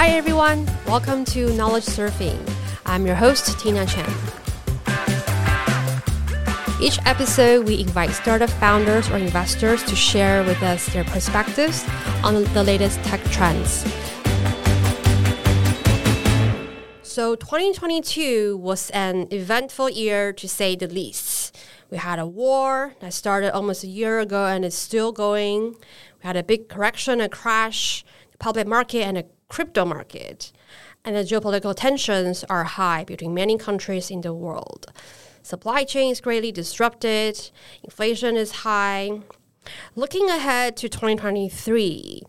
Hi everyone, welcome to Knowledge Surfing. I'm your host, Tina Chen. Each episode, we invite startup founders or investors to share with us their perspectives on the latest tech trends. So, 2022 was an eventful year to say the least. We had a war that started almost a year ago and is still going. We had a big correction, a crash, the public market, and a crypto market. And the geopolitical tensions are high between many countries in the world. Supply chain is greatly disrupted, inflation is high. Looking ahead to 2023,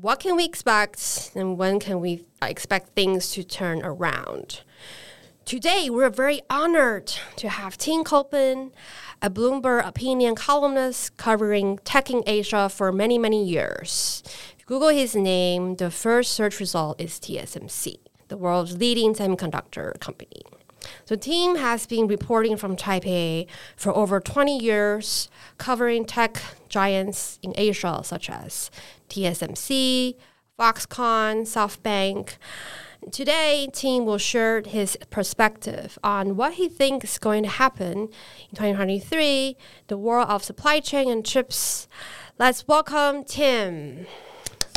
what can we expect and when can we uh, expect things to turn around? Today, we're very honored to have Tim Culpan, a Bloomberg opinion columnist covering tech in Asia for many, many years. Google his name, the first search result is TSMC, the world's leading semiconductor company. So Tim has been reporting from Taipei for over 20 years, covering tech giants in Asia such as TSMC, Foxconn, SoftBank. Today, Tim will share his perspective on what he thinks is going to happen in 2023, the world of supply chain and chips. Let's welcome Tim.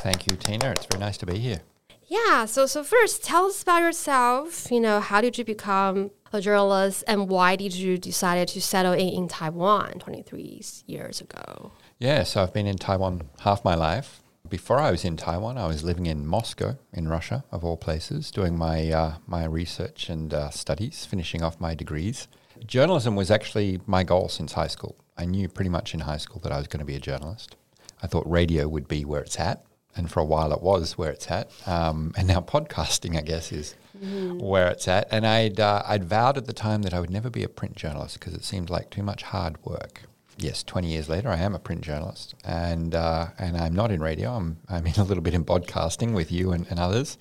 Thank you, Tina. It's very nice to be here. Yeah. So, so first, tell us about yourself. You know, how did you become a journalist, and why did you decide to settle in in Taiwan 23 years ago? Yeah. So I've been in Taiwan half my life. Before I was in Taiwan, I was living in Moscow, in Russia, of all places, doing my uh, my research and uh, studies, finishing off my degrees. Journalism was actually my goal since high school. I knew pretty much in high school that I was going to be a journalist. I thought radio would be where it's at and for a while it was where it's at. Um, and now podcasting, I guess, is mm. where it's at. And I'd uh, I'd vowed at the time that I would never be a print journalist because it seemed like too much hard work. Yes, twenty years later, I am a print journalist, and uh, and I'm not in radio. I'm I'm in a little bit in podcasting with you and, and others.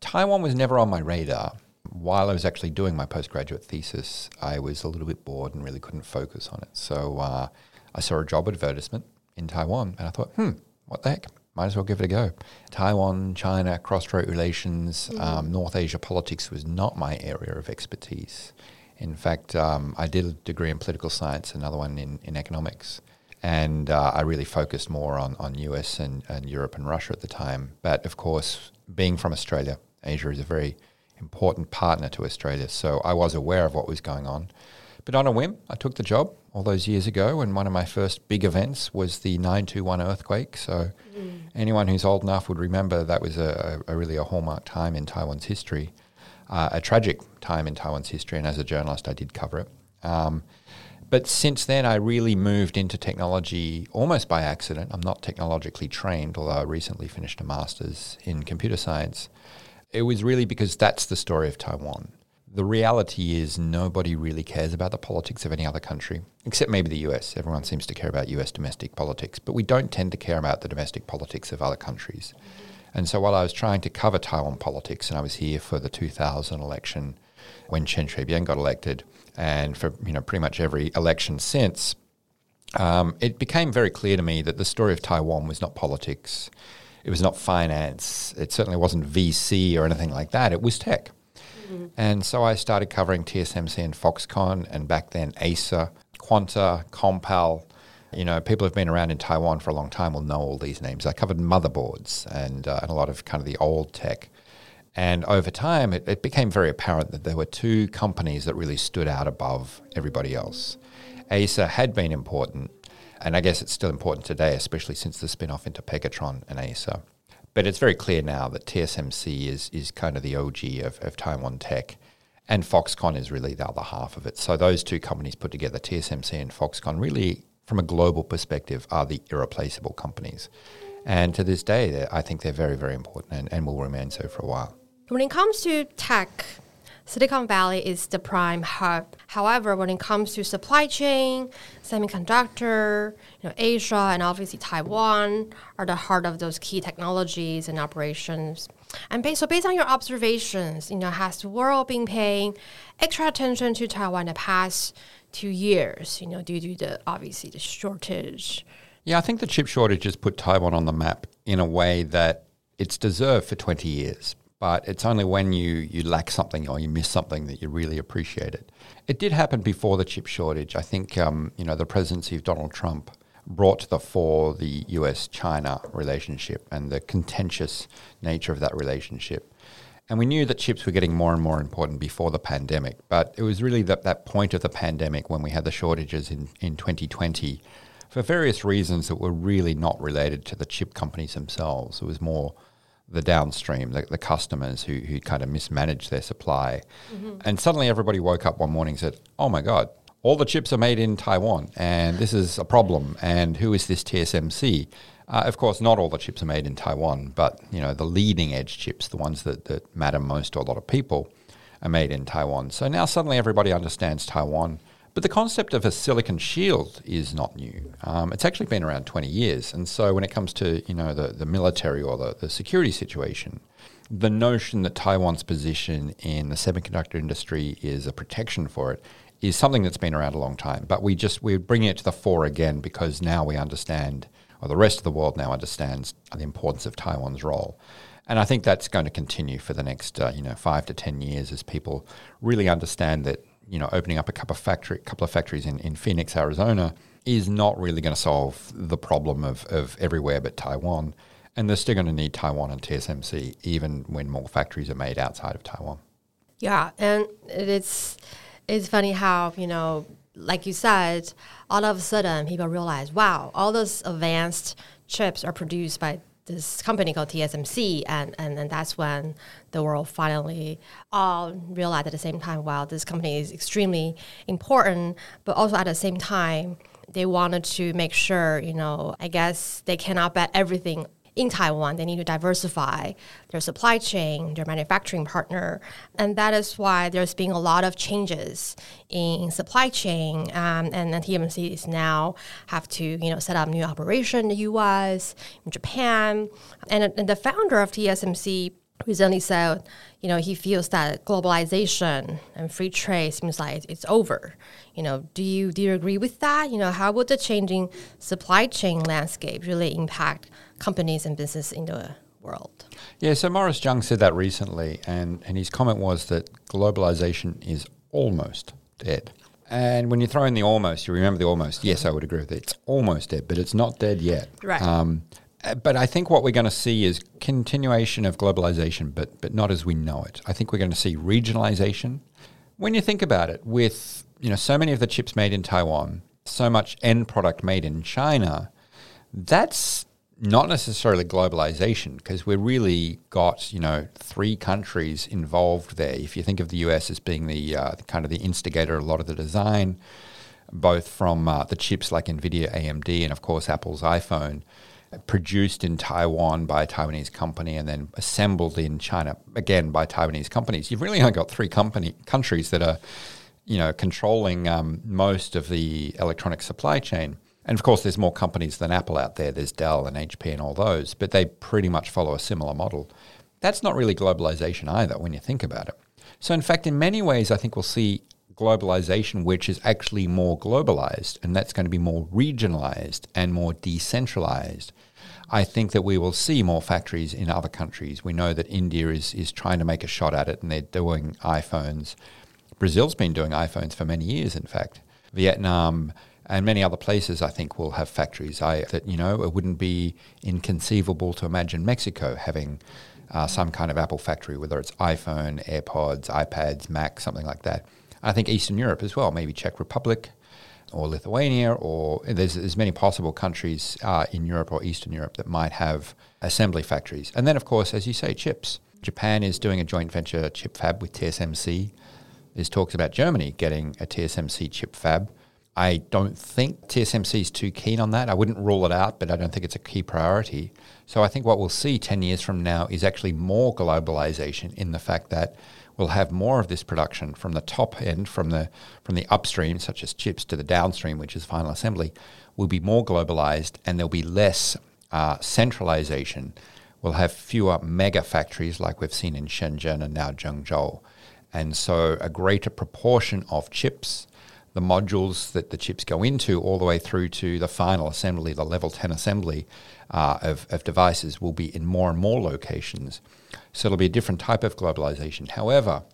Taiwan was never on my radar. While I was actually doing my postgraduate thesis, I was a little bit bored and really couldn't focus on it. So uh, I saw a job advertisement in Taiwan, and I thought, hmm, what the heck? Might as well give it a go. Taiwan, China, cross-strait relations, mm-hmm. um, North Asia politics was not my area of expertise. In fact, um, I did a degree in political science, another one in, in economics. And uh, I really focused more on, on US and, and Europe and Russia at the time. But of course, being from Australia, Asia is a very important partner to Australia. So I was aware of what was going on. But on a whim, I took the job all those years ago, and one of my first big events was the 921 earthquake. So mm. anyone who's old enough would remember that was a, a really a hallmark time in Taiwan's history, uh, a tragic time in Taiwan's history. And as a journalist, I did cover it. Um, but since then, I really moved into technology almost by accident. I'm not technologically trained, although I recently finished a master's in computer science. It was really because that's the story of Taiwan the reality is nobody really cares about the politics of any other country, except maybe the US. Everyone seems to care about US domestic politics, but we don't tend to care about the domestic politics of other countries. And so while I was trying to cover Taiwan politics, and I was here for the 2000 election when Chen Shui-bian got elected, and for you know pretty much every election since, um, it became very clear to me that the story of Taiwan was not politics, it was not finance, it certainly wasn't VC or anything like that. It was tech. And so I started covering TSMC and Foxconn, and back then Acer, Quanta, Compal. You know, people who've been around in Taiwan for a long time will know all these names. I covered motherboards and, uh, and a lot of kind of the old tech. And over time, it, it, became very apparent that there were two companies that really stood out above everybody else. Acer had been important, and I guess it's still important today, especially since the spin off into Pegatron and Acer. But it's very clear now that TSMC is is kind of the OG of, of Taiwan tech. And Foxconn is really the other half of it. So those two companies put together, TSMC and Foxconn, really, from a global perspective, are the irreplaceable companies. And to this day, I think they're very, very important and, and will remain so for a while. When it comes to tech, Silicon Valley is the prime hub. However, when it comes to supply chain, semiconductor, you know, Asia and obviously Taiwan are the heart of those key technologies and operations. And based, so based on your observations, you know, has the world been paying extra attention to Taiwan the past two years, you know, due to the obviously the shortage? Yeah, I think the chip shortage has put Taiwan on the map in a way that it's deserved for 20 years but it's only when you, you lack something or you miss something that you really appreciate it. It did happen before the chip shortage. I think um, you know the presidency of Donald Trump brought to the fore the US-China relationship and the contentious nature of that relationship. And we knew that chips were getting more and more important before the pandemic, but it was really that, that point of the pandemic when we had the shortages in, in 2020 for various reasons that were really not related to the chip companies themselves. It was more the downstream, the, the customers who, who kind of mismanaged their supply. Mm-hmm. And suddenly everybody woke up one morning and said, oh my God, all the chips are made in Taiwan and this is a problem. And who is this TSMC? Uh, of course, not all the chips are made in Taiwan, but you know the leading edge chips, the ones that, that matter most to a lot of people, are made in Taiwan. So now suddenly everybody understands Taiwan but the concept of a silicon shield is not new. Um, it's actually been around 20 years. And so when it comes to you know the, the military or the, the security situation, the notion that Taiwan's position in the semiconductor industry is a protection for it is something that's been around a long time. But we just we're bringing it to the fore again because now we understand, or the rest of the world now understands the importance of Taiwan's role. And I think that's going to continue for the next uh, you know five to ten years as people really understand that you know, opening up a couple of factory, couple of factories in, in Phoenix, Arizona, is not really going to solve the problem of, of everywhere but Taiwan. And they're still going to need Taiwan and TSMC, even when more factories are made outside of Taiwan. Yeah, and it's it's funny how you know, like you said, all of a sudden people realize, wow, all those advanced chips are produced by this company called TSMC, and, and, and that's when the world finally all realized at the same time, wow, this company is extremely important, but also at the same time, they wanted to make sure, you know, I guess they cannot bet everything in Taiwan, they need to diversify their supply chain, their manufacturing partner, and that is why there's been a lot of changes in supply chain. Um, and TSMC is now have to you know set up new operation in the U.S., in Japan, and, and the founder of TSMC recently said, you know, he feels that globalization and free trade seems like it's over. You know, do you do you agree with that? You know, how would the changing supply chain landscape really impact companies and business in the world? Yeah, so Morris Chang said that recently, and, and his comment was that globalization is almost dead. And when you throw in the almost, you remember the almost. Yes, I would agree with it. It's almost dead, but it's not dead yet. Right. Um, but I think what we're going to see is continuation of globalization, but but not as we know it. I think we're going to see regionalization. When you think about it, with you know so many of the chips made in Taiwan, so much end product made in China, that's not necessarily globalization because we've really got you know three countries involved there. If you think of the US as being the uh, kind of the instigator of a lot of the design, both from uh, the chips like Nvidia, AMD, and of course Apple's iPhone produced in Taiwan by a Taiwanese company and then assembled in China again by Taiwanese companies. You've really only got three company countries that are, you know, controlling um, most of the electronic supply chain. And of course, there's more companies than Apple out there. There's Dell and HP and all those, but they pretty much follow a similar model. That's not really globalization either when you think about it. So, in fact, in many ways, I think we'll see globalization, which is actually more globalized, and that's going to be more regionalized and more decentralized. I think that we will see more factories in other countries. We know that India is, is trying to make a shot at it and they're doing iPhones. Brazil's been doing iPhones for many years, in fact. Vietnam and many other places, I think, will have factories. I, that, you know, it wouldn't be inconceivable to imagine Mexico having uh, some kind of Apple factory, whether it's iPhone, AirPods, iPads, Mac, something like that. I think Eastern Europe as well, maybe Czech Republic or Lithuania, or there's as many possible countries uh, in Europe or Eastern Europe that might have assembly factories. And then, of course, as you say, chips. Japan is doing a joint venture chip fab with TSMC. There's talks about Germany getting a TSMC chip fab. I don't think TSMC is too keen on that. I wouldn't rule it out, but I don't think it's a key priority. So I think what we'll see 10 years from now is actually more globalization in the fact that we'll have more of this production from the top end, from the from the upstream, such as chips, to the downstream, which is final assembly, will be more globalized, and there'll be less uh, centralization. We'll have fewer mega factories like we've seen in Shenzhen and now Zhengzhou, and so a greater proportion of chips the modules that the chips go into, all the way through to the final assembly, the level 10 assembly uh, of, of devices, will be in more and more locations. So it'll be a different type of globalization. However,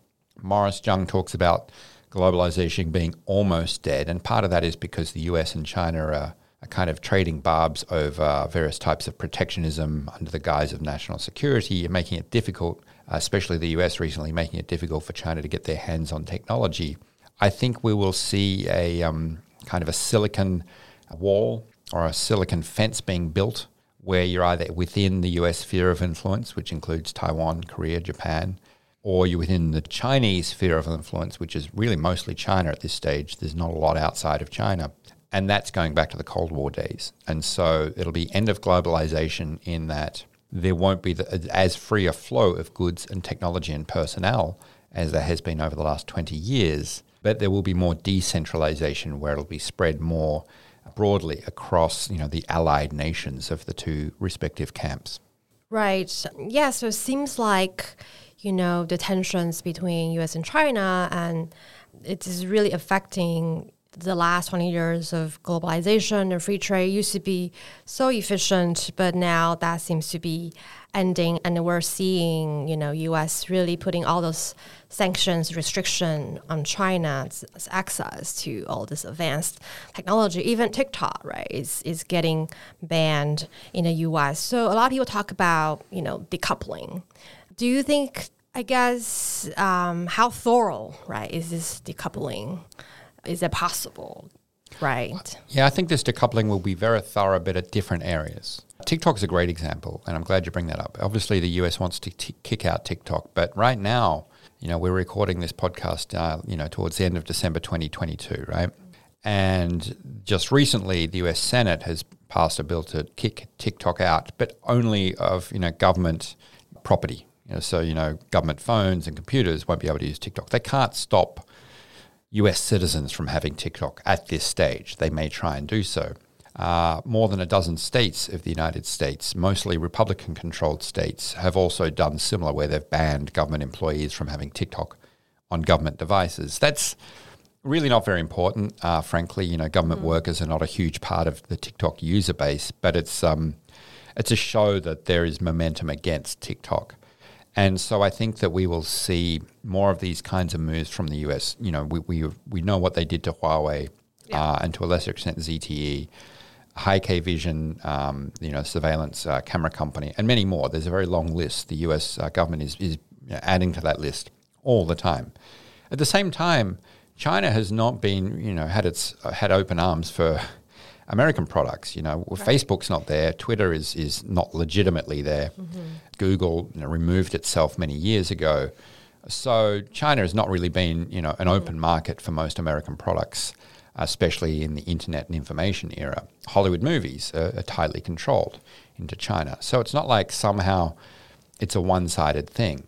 Morris Chang talks about globalization being almost dead, and part of that is because the US and China are, are kind of trading barbs over various types of protectionism under the guise of national security and making it difficult, especially the US recently, making it difficult for China to get their hands on technology. I think we will see a um, kind of a silicon wall or a silicon fence being built where you're either within the US sphere of influence, which includes Taiwan, Korea, Japan, or you're within the Chinese sphere of influence, which is really mostly China at this stage. There's not a lot outside of China. And that's going back to the Cold War days. And so it'll be end of globalization in that there won't be the, as free a flow of goods and technology and personnel as there has been over the last 20 years, but there will be more decentralization where it'll be spread more broadly across you know, the allied nations of the two respective camps. Right. Yeah, so it seems like you know, the tensions between US and China and it is really affecting the last 20 years of globalization and free trade used to be so efficient, but now that seems to be ending. And we're seeing, you know, U.S. really putting all those sanctions, restriction on China's access to all this advanced technology. Even TikTok, right, is is getting banned in the U.S. So a lot of people talk about, you know, decoupling do you think, I guess, um, how thorough, right, is this decoupling? Is it possible? Right. Yeah, I think this decoupling will be very thorough, but at different areas. TikTok is a great example, and I'm glad you bring that up. Obviously, the US wants to t- kick out TikTok, but right now, you know, we're recording this podcast, uh, you know, towards the end of December 2022, right? And just recently, the US Senate has passed a bill to kick TikTok out, but only of, you know, government property, you know, so, you know, government phones and computers won't be able to use TikTok. They can't stop US citizens from having TikTok at this stage. They may try and do so. Uh, more than a dozen states of the United States, mostly Republican controlled states, have also done similar, where they've banned government employees from having TikTok on government devices. That's really not very important, uh, frankly. You know, government mm. workers are not a huge part of the TikTok user base, but it's um, it's a show that there is momentum against TikTok. And so I think that we will see more of these kinds of moves from the US. You know, we, we, we know what they did to Huawei yeah. uh, and to a lesser extent ZTE, Hikvision, um, you know, surveillance uh, camera company, and many more. There's a very long list. The US uh, government is, is you know, adding to that list all the time. At the same time, China has not been, you know, had its uh, had open arms for American products. You know, right. Facebook's not there, Twitter is is not legitimately there. Mm-hmm. Google you know, removed itself many years ago. So China has not really been, you know, an open mm-hmm. market for most American products, especially in the internet and information era. Hollywood movies are, are tightly controlled into China. So it's not like somehow it's a one-sided thing.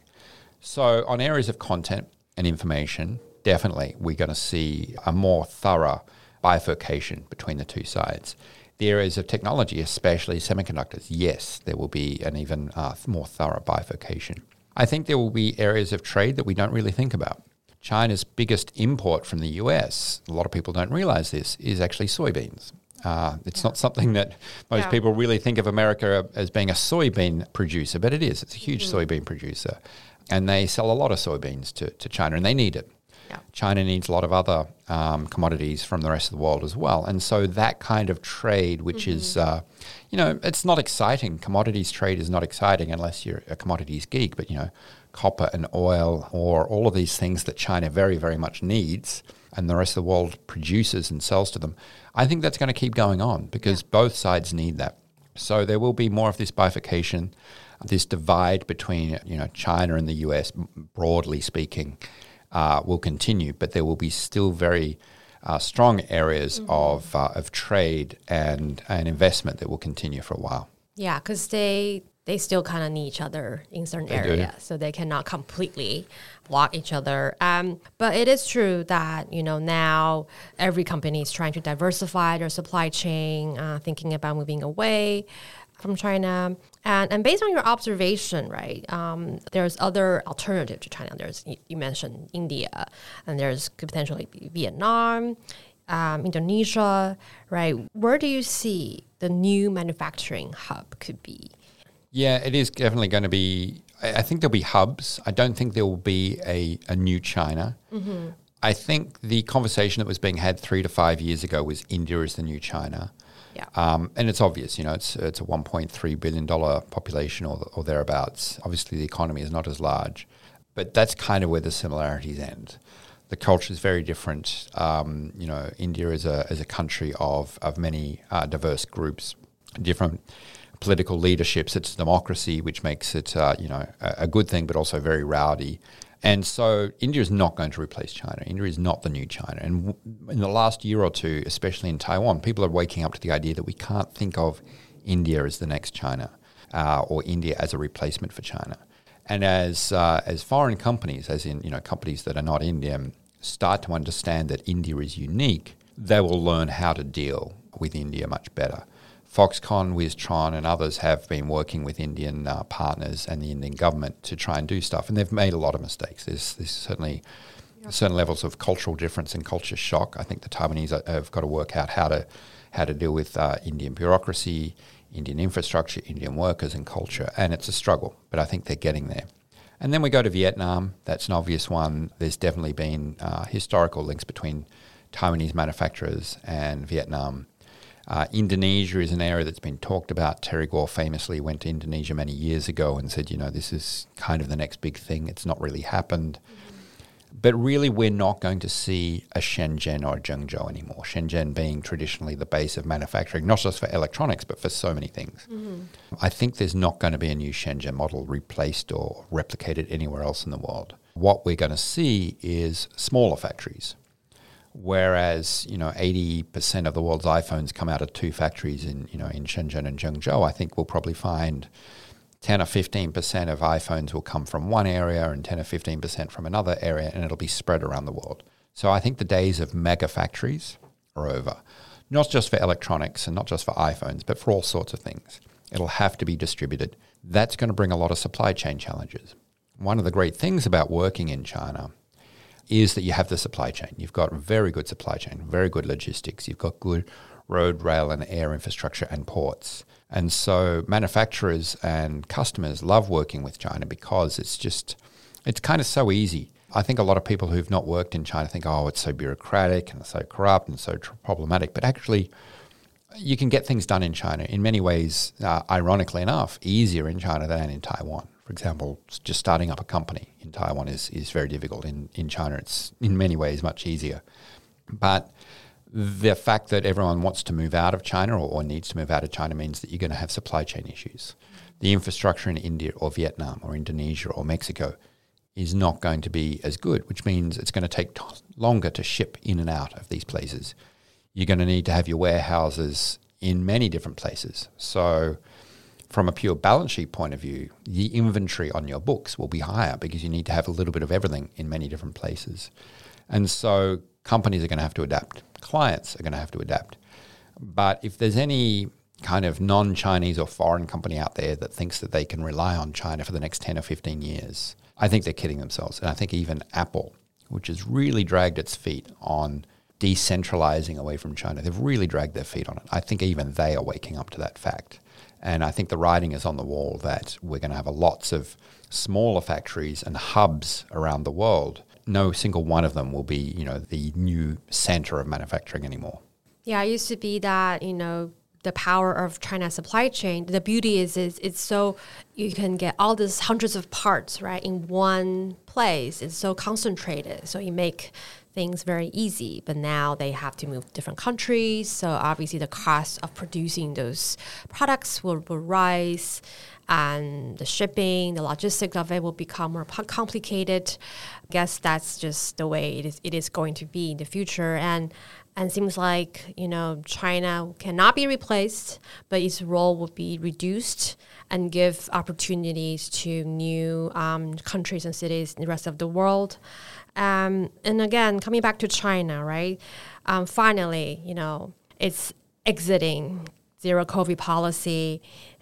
So on areas of content and information, definitely we're going to see a more thorough bifurcation between the two sides. The areas of technology, especially semiconductors, yes, there will be an even uh, more thorough bifurcation. I think there will be areas of trade that we don't really think about. China's biggest import from the US, a lot of people don't realize this, is actually soybeans. Uh, it's yeah. not something that most yeah. people really think of America as being a soybean producer, but it is. It's a huge mm-hmm. soybean producer. And they sell a lot of soybeans to, to China, and they need it. China needs a lot of other um, commodities from the rest of the world as well. And so that kind of trade, which mm-hmm. is, uh, you know, it's not exciting. Commodities trade is not exciting unless you're a commodities geek, but, you know, copper and oil or all of these things that China very, very much needs and the rest of the world produces and sells to them. I think that's going to keep going on because yeah. both sides need that. So there will be more of this bifurcation, this divide between, you know, China and the US, broadly speaking uh, will continue, but there will be still very uh, strong areas mm-hmm. of uh, of trade and and investment that will continue for a while. Yeah, because they they still kind of need each other in certain they areas, do. so they cannot completely block each other. Um, but it is true that you know now every company is trying to diversify their supply chain, uh, thinking about moving away from China. And, and based on your observation, right, um, there's other alternative to China. There's, you mentioned India, and there's potentially Vietnam, um, Indonesia, right? Where do you see the new manufacturing hub could be? Yeah, it is definitely going to be. I think there'll be hubs. I don't think there will be a, a new China. Mm-hmm. I think the conversation that was being had three to five years ago was India is the new China. Yeah. Um, and it's obvious, you know, it's it's a 1.3 billion dollar population or, or thereabouts. Obviously, the economy is not as large, but that's kind of where the similarities end. The culture is very different. Um, you know, India is a is a country of of many uh, diverse groups, different political leaderships. It's democracy, which makes it uh, you know a, a good thing, but also very rowdy. And so India is not going to replace China. India is not the new China. And in the last year or two, especially in Taiwan, people are waking up to the idea that we can't think of India as the next China uh, or India as a replacement for China. And as uh, as foreign companies, as in you know companies that are not Indian, start to understand that India is unique, they will learn how to deal with India much better. Foxconn, Wistron, and others have been working with Indian uh, partners and the Indian government to try and do stuff, and they've made a lot of mistakes. There's, there's certainly yep. certain levels of cultural difference and culture shock. I think the Taiwanese have got to work out how to how to deal with uh, Indian bureaucracy, Indian infrastructure, Indian workers, and culture, and it's a struggle. But I think they're getting there. And then we go to Vietnam. That's an obvious one. There's definitely been uh, historical links between Taiwanese manufacturers and Vietnam uh, Indonesia is an area that's been talked about. Terry Gou famously went to Indonesia many years ago and said, you know, this is kind of the next big thing. It's not really happened. But really, we're not going to see a Shenzhen or a Zhengzhou anymore. Shenzhen being traditionally the base of manufacturing, not just for electronics, but for so many things. Mm-hmm. I think there's not going to be a new Shenzhen model replaced or replicated anywhere else in the world. What we're going to see is smaller factories whereas you know 80% of the world's iPhones come out of two factories in you know in Shenzhen and Zhengzhou, I think we'll probably find 10 or 15% of iPhones will come from one area and 10 or 15% from another area, and it'll be spread around the world. So I think the days of mega factories are over, not just for electronics and not just for iPhones, but for all sorts of things. It'll have to be distributed. That's going to bring a lot of supply chain challenges. One of the great things about working in China is that you have the supply chain. You've got very good supply chain, very good logistics. You've got good road, rail, and air infrastructure and ports. And so manufacturers and customers love working with China because it's just, it's kind of so easy. I think a lot of people who've not worked in China think, oh, it's so bureaucratic and so corrupt and so tr- problematic. But actually, you can get things done in China in many ways, uh, ironically enough, easier in China than in Taiwan. For example, just starting up a company in Taiwan is, is very difficult. In, in China, it's in many ways much easier. But the fact that everyone wants to move out of China or, or needs to move out of China means that you're going to have supply chain issues. The infrastructure in India or Vietnam or Indonesia or Mexico is not going to be as good, which means it's going to take t- longer to ship in and out of these places. You're going to need to have your warehouses in many different places. So from a pure balance sheet point of view, the inventory on your books will be higher because you need to have a little bit of everything in many different places. And so companies are going to have to adapt, clients are going to have to adapt. But if there's any kind of non Chinese or foreign company out there that thinks that they can rely on China for the next 10 or 15 years, I think they're kidding themselves. And I think even Apple, which has really dragged its feet on decentralizing away from China, they've really dragged their feet on it. I think even they are waking up to that fact. And I think the writing is on the wall that we're going to have lots of smaller factories and hubs around the world. No single one of them will be, you know, the new center of manufacturing anymore. Yeah, it used to be that, you know, the power of China's supply chain. The beauty is, is it's so you can get all these hundreds of parts right in one place. It's so concentrated, so you make things very easy. But now they have to move to different countries, so obviously the cost of producing those products will, will rise, and the shipping, the logistics of it will become more complicated. I guess that's just the way it is. It is going to be in the future, and and seems like you know China cannot be replaced, but its role will be reduced and give opportunities to new um, countries and cities in the rest of the world. Um, and again, coming back to China, right? Um, finally, you know, it's exiting zero COVID policy,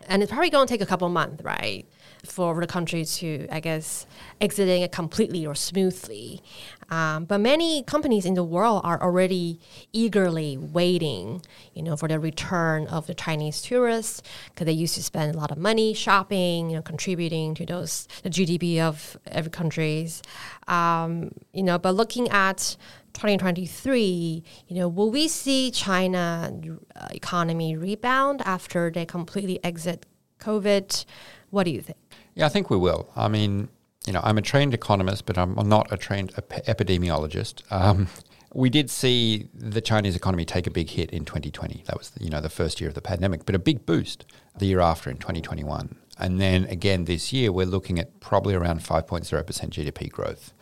and it's probably going to take a couple months, right, for the country to, I guess, exiting it completely or smoothly. Um, but many companies in the world are already eagerly waiting, you know, for the return of the Chinese tourists because they used to spend a lot of money shopping, you know, contributing to those the GDP of every countries. Um, you know, but looking at 2023, you know, will we see China uh, economy rebound after they completely exit COVID? What do you think? Yeah, I think we will. I mean, you know, I'm a trained economist, but I'm not a trained ep- epidemiologist. Um, we did see the Chinese economy take a big hit in 2020. That was, you know, the first year of the pandemic, but a big boost the year after in 2021. And then again this year, we're looking at probably around 5.0% GDP growth.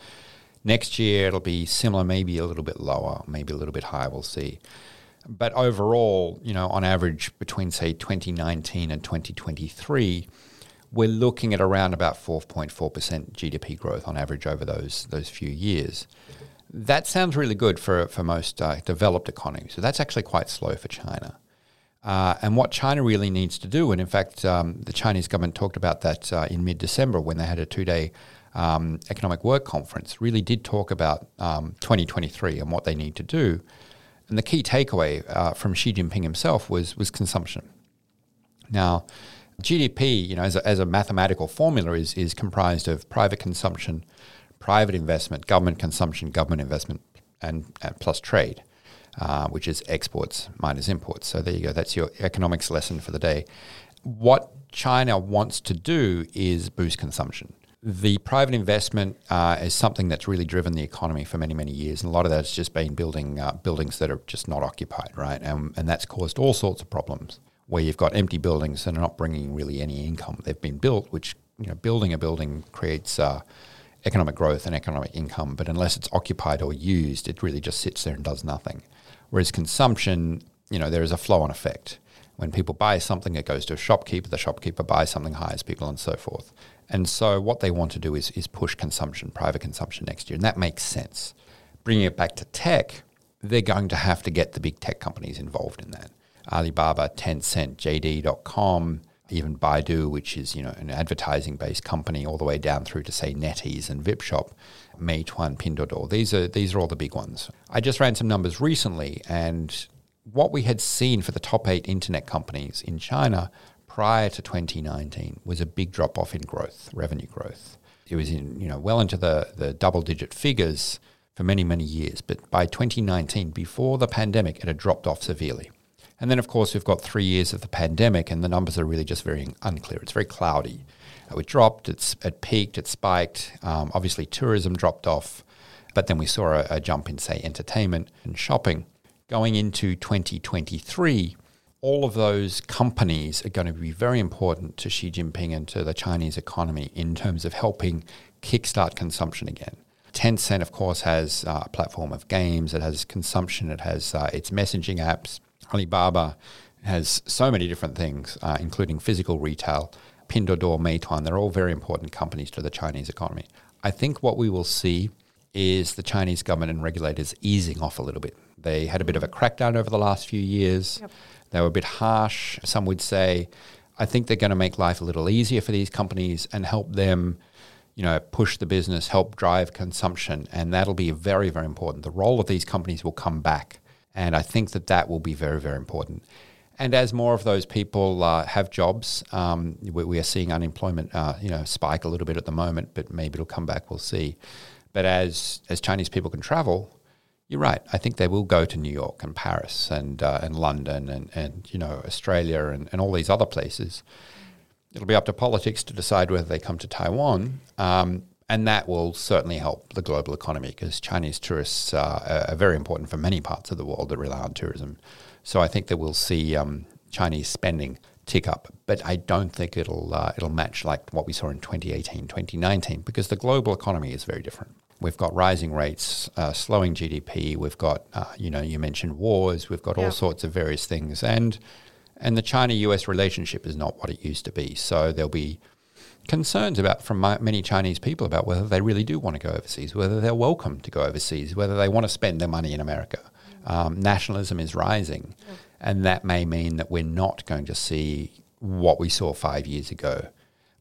Next year, it'll be similar, maybe a little bit lower, maybe a little bit higher, we'll see. But overall, you know, on average, between say 2019 and 2023, we're looking at around about 4.4% GDP growth on average over those those few years. That sounds really good for for most uh, developed economies. So that's actually quite slow for China. Uh, and what China really needs to do, and in fact, um, the Chinese government talked about that uh, in mid December when they had a two day um, economic work conference, really did talk about um, 2023 and what they need to do. And the key takeaway uh, from Xi Jinping himself was was consumption. Now, GDP, you know, as a, as a mathematical formula, is is comprised of private consumption, private investment, government consumption, government investment, and, and plus trade, uh, which is exports minus imports. So there you go. That's your economics lesson for the day. What China wants to do is boost consumption the private investment uh, is something that's really driven the economy for many, many years, and a lot of that's just been building uh, buildings that are just not occupied, right? And, and that's caused all sorts of problems where you've got empty buildings that are not bringing really any income. They've been built, which you know, building a building creates uh, economic growth and economic income, but unless it's occupied or used, it really just sits there and does nothing. Whereas consumption, you know, there is a flow-on effect. When people buy something, it goes to a shopkeeper. The shopkeeper buys something, hires people, and so forth. And so what they want to do is, is push consumption, private consumption next year. And that makes sense. Bringing it back to tech, they're going to have to get the big tech companies involved in that. Alibaba, Tencent, JD.com, even Baidu, which is you know an advertising-based company, all the way down through to say NetEase and Vipshop, Meituan, Pinduoduo. These are these are all the big ones. I just ran some numbers recently, and what we had seen for the top eight internet companies in China prior to 2019 was a big drop off in growth, revenue growth. It was in, you know, well into the, the double digit figures for many, many years. But by 2019, before the pandemic, it had dropped off severely. And then, of course, we've got three years of the pandemic, and the numbers are really just very unclear. It's very cloudy. Uh, it dropped, it's, it peaked, it spiked. Um, obviously, tourism dropped off, but then we saw a, a jump in, say, entertainment and shopping. Going into 2023, all of those companies are going to be very important to Xi Jinping and to the Chinese economy in terms of helping kickstart consumption again. Tencent, of course, has uh, a platform of games, it has consumption, it has uh, its messaging apps. Alibaba has so many different things, uh, including physical retail. Pinduoduo, Meituan, they're all very important companies to the Chinese economy. I think what we will see is the Chinese government and regulators easing off a little bit. They had a bit of a crackdown over the last few years. Yep. They were a bit harsh. Some would say, I think they're going to make life a little easier for these companies and help them, you know, push the business, help drive consumption, and that'll be very, very important. The role of these companies will come back, and I think that that will be very, very important. And as more of those people uh, have jobs, um, we, we, are seeing unemployment, uh, you know, spike a little bit at the moment, but maybe it'll come back. We'll see. But as as Chinese people can travel, you're right. I think they will go to New York and Paris and uh, and London and, and you know Australia and, and all these other places. It'll be up to politics to decide whether they come to Taiwan, um, and that will certainly help the global economy because Chinese tourists uh, are very important for many parts of the world that rely on tourism. So I think that we'll see um, Chinese spending tick up, but I don't think it'll uh, it'll match like what we saw in 2018, 2019 because the global economy is very different. We've got rising rates, uh, slowing GDP. We've got, uh, you know, you mentioned wars. We've got yeah. all sorts of various things, and and the China-U.S. relationship is not what it used to be. So there'll be concerns about from many Chinese people about whether they really do want to go overseas, whether they're welcome to go overseas, whether they want to spend their money in America. Um, nationalism is rising, and that may mean that we're not going to see what we saw five years ago.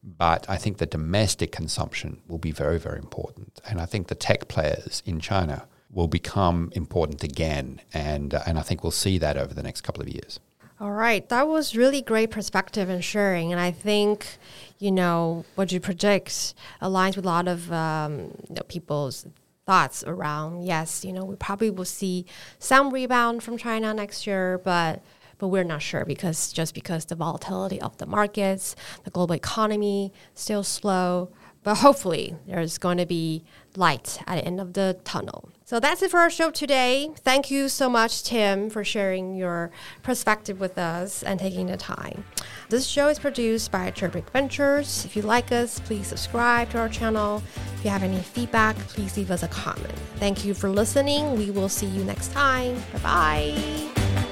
But I think the domestic consumption will be very, very important. And I think the tech players in China will become important again. And, uh, and I think we'll see that over the next couple of years. All right, that was really great perspective and sharing, and I think, you know, what you project aligns with a lot of um, you know, people's thoughts around. Yes, you know, we probably will see some rebound from China next year, but but we're not sure because just because the volatility of the markets, the global economy still slow. But hopefully, there's going to be light at the end of the tunnel. So that's it for our show today. Thank you so much, Tim, for sharing your perspective with us and taking the time. This show is produced by Turbic Ventures. If you like us, please subscribe to our channel. If you have any feedback, please leave us a comment. Thank you for listening. We will see you next time. Bye bye.